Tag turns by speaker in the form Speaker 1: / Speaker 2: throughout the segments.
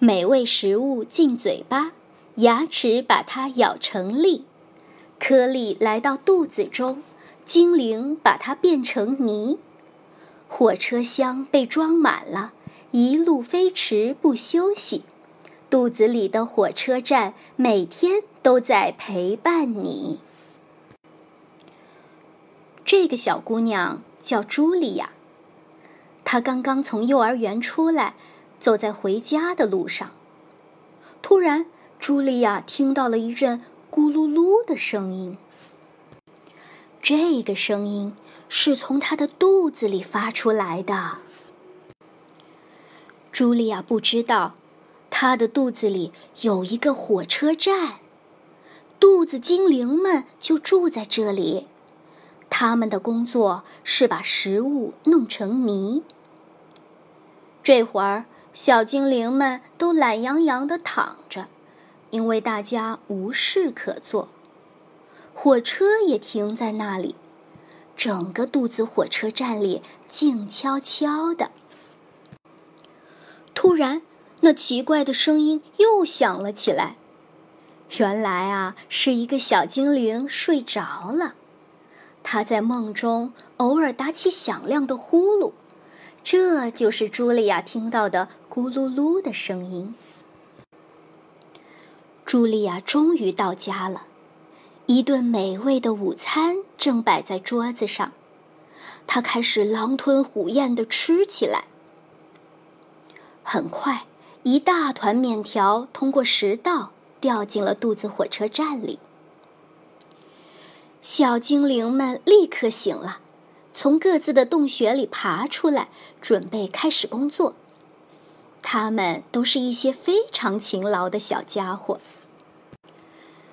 Speaker 1: 美味食物进嘴巴，牙齿把它咬成粒，颗粒来到肚子中，精灵把它变成泥。火车厢被装满了，一路飞驰不休息。肚子里的火车站每天都在陪伴你。这个小姑娘叫茱莉亚，她刚刚从幼儿园出来，走在回家的路上。突然，茱莉亚听到了一阵咕噜噜的声音。这个声音是从她的肚子里发出来的。茱莉亚不知道。她的肚子里有一个火车站，肚子精灵们就住在这里。他们的工作是把食物弄成泥。这会儿，小精灵们都懒洋洋地躺着，因为大家无事可做。火车也停在那里，整个肚子火车站里静悄悄的。突然。那奇怪的声音又响了起来。原来啊，是一个小精灵睡着了，他在梦中偶尔打起响亮的呼噜，这就是茱莉亚听到的咕噜噜的声音。茱莉亚终于到家了，一顿美味的午餐正摆在桌子上，她开始狼吞虎咽地吃起来。很快。一大团面条通过食道掉进了肚子火车站里。小精灵们立刻醒了，从各自的洞穴里爬出来，准备开始工作。他们都是一些非常勤劳的小家伙。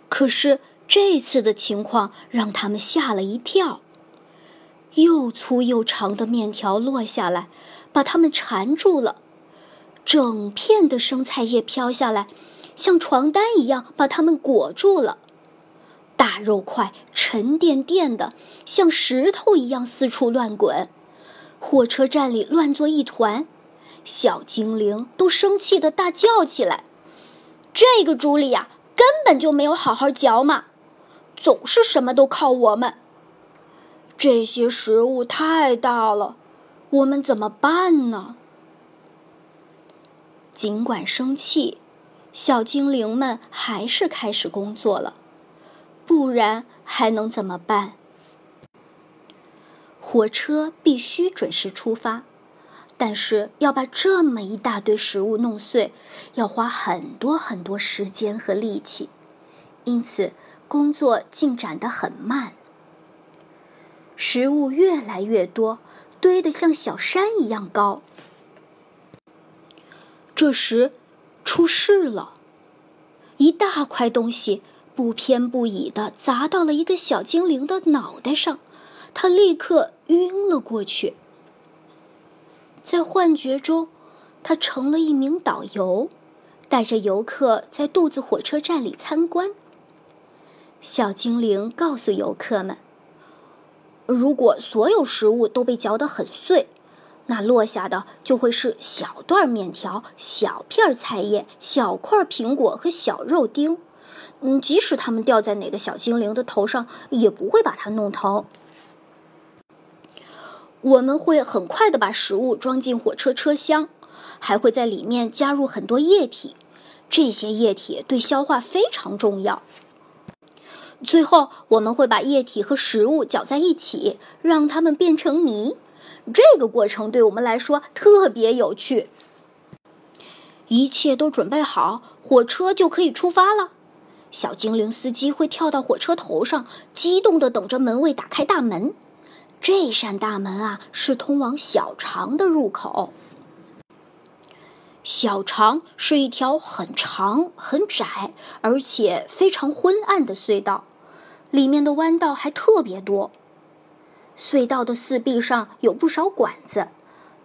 Speaker 1: 可是这次的情况让他们吓了一跳，又粗又长的面条落下来，把他们缠住了。整片的生菜叶飘下来，像床单一样把它们裹住了。大肉块沉甸甸的，像石头一样四处乱滚。火车站里乱作一团，小精灵都生气的大叫起来：“这个朱莉亚根本就没有好好嚼嘛，总是什么都靠我们。这些食物太大了，我们怎么办呢？”尽管生气，小精灵们还是开始工作了。不然还能怎么办？火车必须准时出发，但是要把这么一大堆食物弄碎，要花很多很多时间和力气，因此工作进展得很慢。食物越来越多，堆得像小山一样高。这时，出事了！一大块东西不偏不倚地砸到了一个小精灵的脑袋上，他立刻晕了过去。在幻觉中，他成了一名导游，带着游客在肚子火车站里参观。小精灵告诉游客们：“如果所有食物都被嚼得很碎。”那落下的就会是小段面条、小片菜叶、小块苹果和小肉丁，嗯，即使它们掉在哪个小精灵的头上，也不会把它弄疼。我们会很快的把食物装进火车车厢，还会在里面加入很多液体，这些液体对消化非常重要。最后，我们会把液体和食物搅在一起，让它们变成泥。这个过程对我们来说特别有趣。一切都准备好，火车就可以出发了。小精灵司机会跳到火车头上，激动地等着门卫打开大门。这扇大门啊，是通往小肠的入口。小肠是一条很长、很窄，而且非常昏暗的隧道，里面的弯道还特别多。隧道的四壁上有不少管子，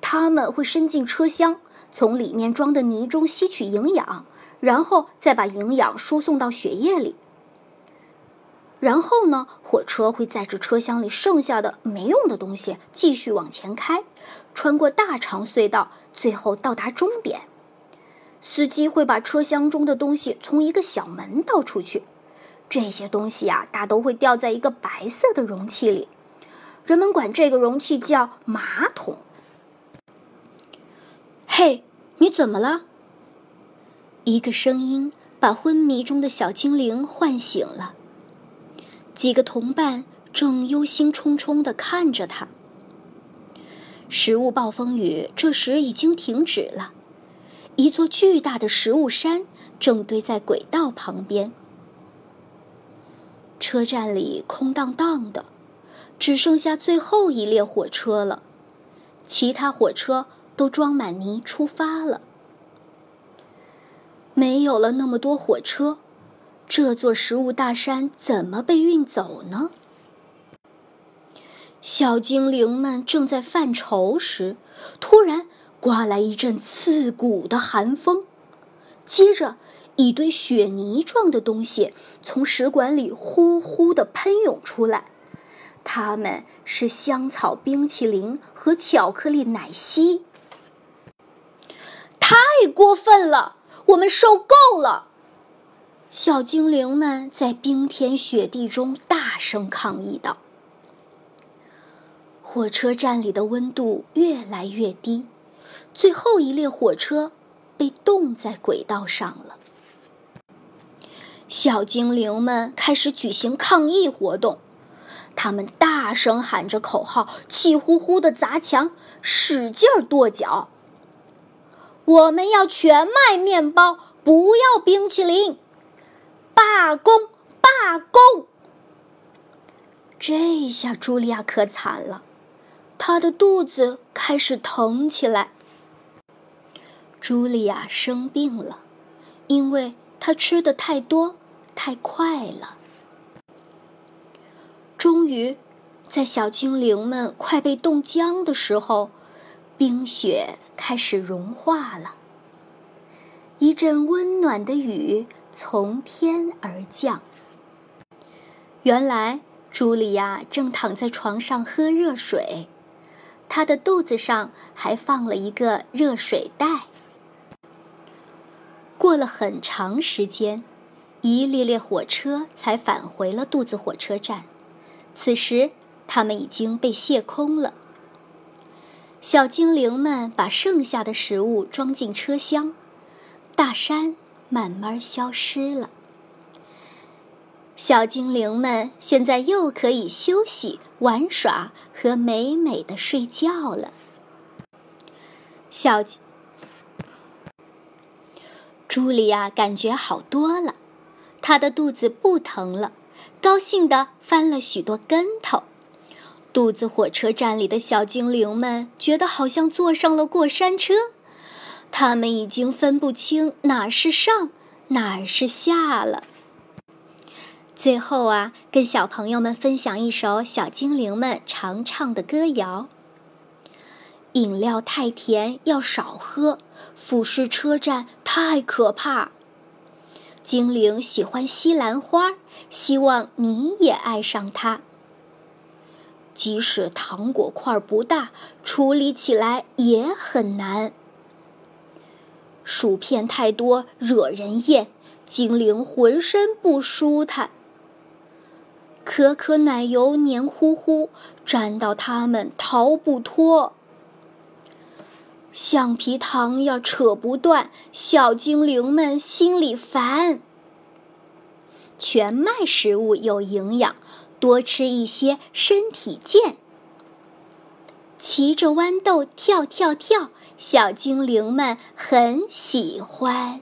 Speaker 1: 它们会伸进车厢，从里面装的泥中吸取营养，然后再把营养输送到血液里。然后呢，火车会载着车厢里剩下的没用的东西继续往前开，穿过大长隧道，最后到达终点。司机会把车厢中的东西从一个小门倒出去，这些东西啊，大都会掉在一个白色的容器里，人们管这个容器叫马桶。嘿，你怎么了？一个声音把昏迷中的小精灵唤醒了。几个同伴正忧心忡忡地看着他。食物暴风雨这时已经停止了，一座巨大的食物山正堆在轨道旁边。车站里空荡荡的，只剩下最后一列火车了，其他火车都装满泥出发了。没有了那么多火车，这座食物大山怎么被运走呢？小精灵们正在犯愁时，突然刮来一阵刺骨的寒风，接着一堆雪泥状的东西从食管里呼呼地喷涌出来，它们是香草冰淇淋和巧克力奶昔。太过分了！我们受够了！小精灵们在冰天雪地中大声抗议道。火车站里的温度越来越低，最后一列火车被冻在轨道上了。小精灵们开始举行抗议活动，他们大声喊着口号，气呼呼地砸墙，使劲跺脚。我们要全麦面包，不要冰淇淋！罢工！罢工！这下茱莉亚可惨了。她的肚子开始疼起来。茱莉亚生病了，因为她吃的太多、太快了。终于，在小精灵们快被冻僵的时候，冰雪开始融化了。一阵温暖的雨从天而降。原来，茱莉亚正躺在床上喝热水。她的肚子上还放了一个热水袋。过了很长时间，一列列火车才返回了肚子火车站。此时，它们已经被卸空了。小精灵们把剩下的食物装进车厢，大山慢慢消失了。小精灵们现在又可以休息、玩耍和美美的睡觉了。小茱莉亚感觉好多了，她的肚子不疼了，高兴地翻了许多跟头。肚子火车站里的小精灵们觉得好像坐上了过山车，他们已经分不清哪是上，哪是下了。最后啊，跟小朋友们分享一首小精灵们常唱的歌谣：饮料太甜，要少喝；俯视车站太可怕。精灵喜欢西兰花，希望你也爱上它。即使糖果块不大，处理起来也很难。薯片太多，惹人厌，精灵浑身不舒坦。可可奶油黏糊糊，粘到它们逃不脱。橡皮糖要扯不断，小精灵们心里烦。全麦食物有营养，多吃一些身体健。骑着豌豆跳跳跳，小精灵们很喜欢。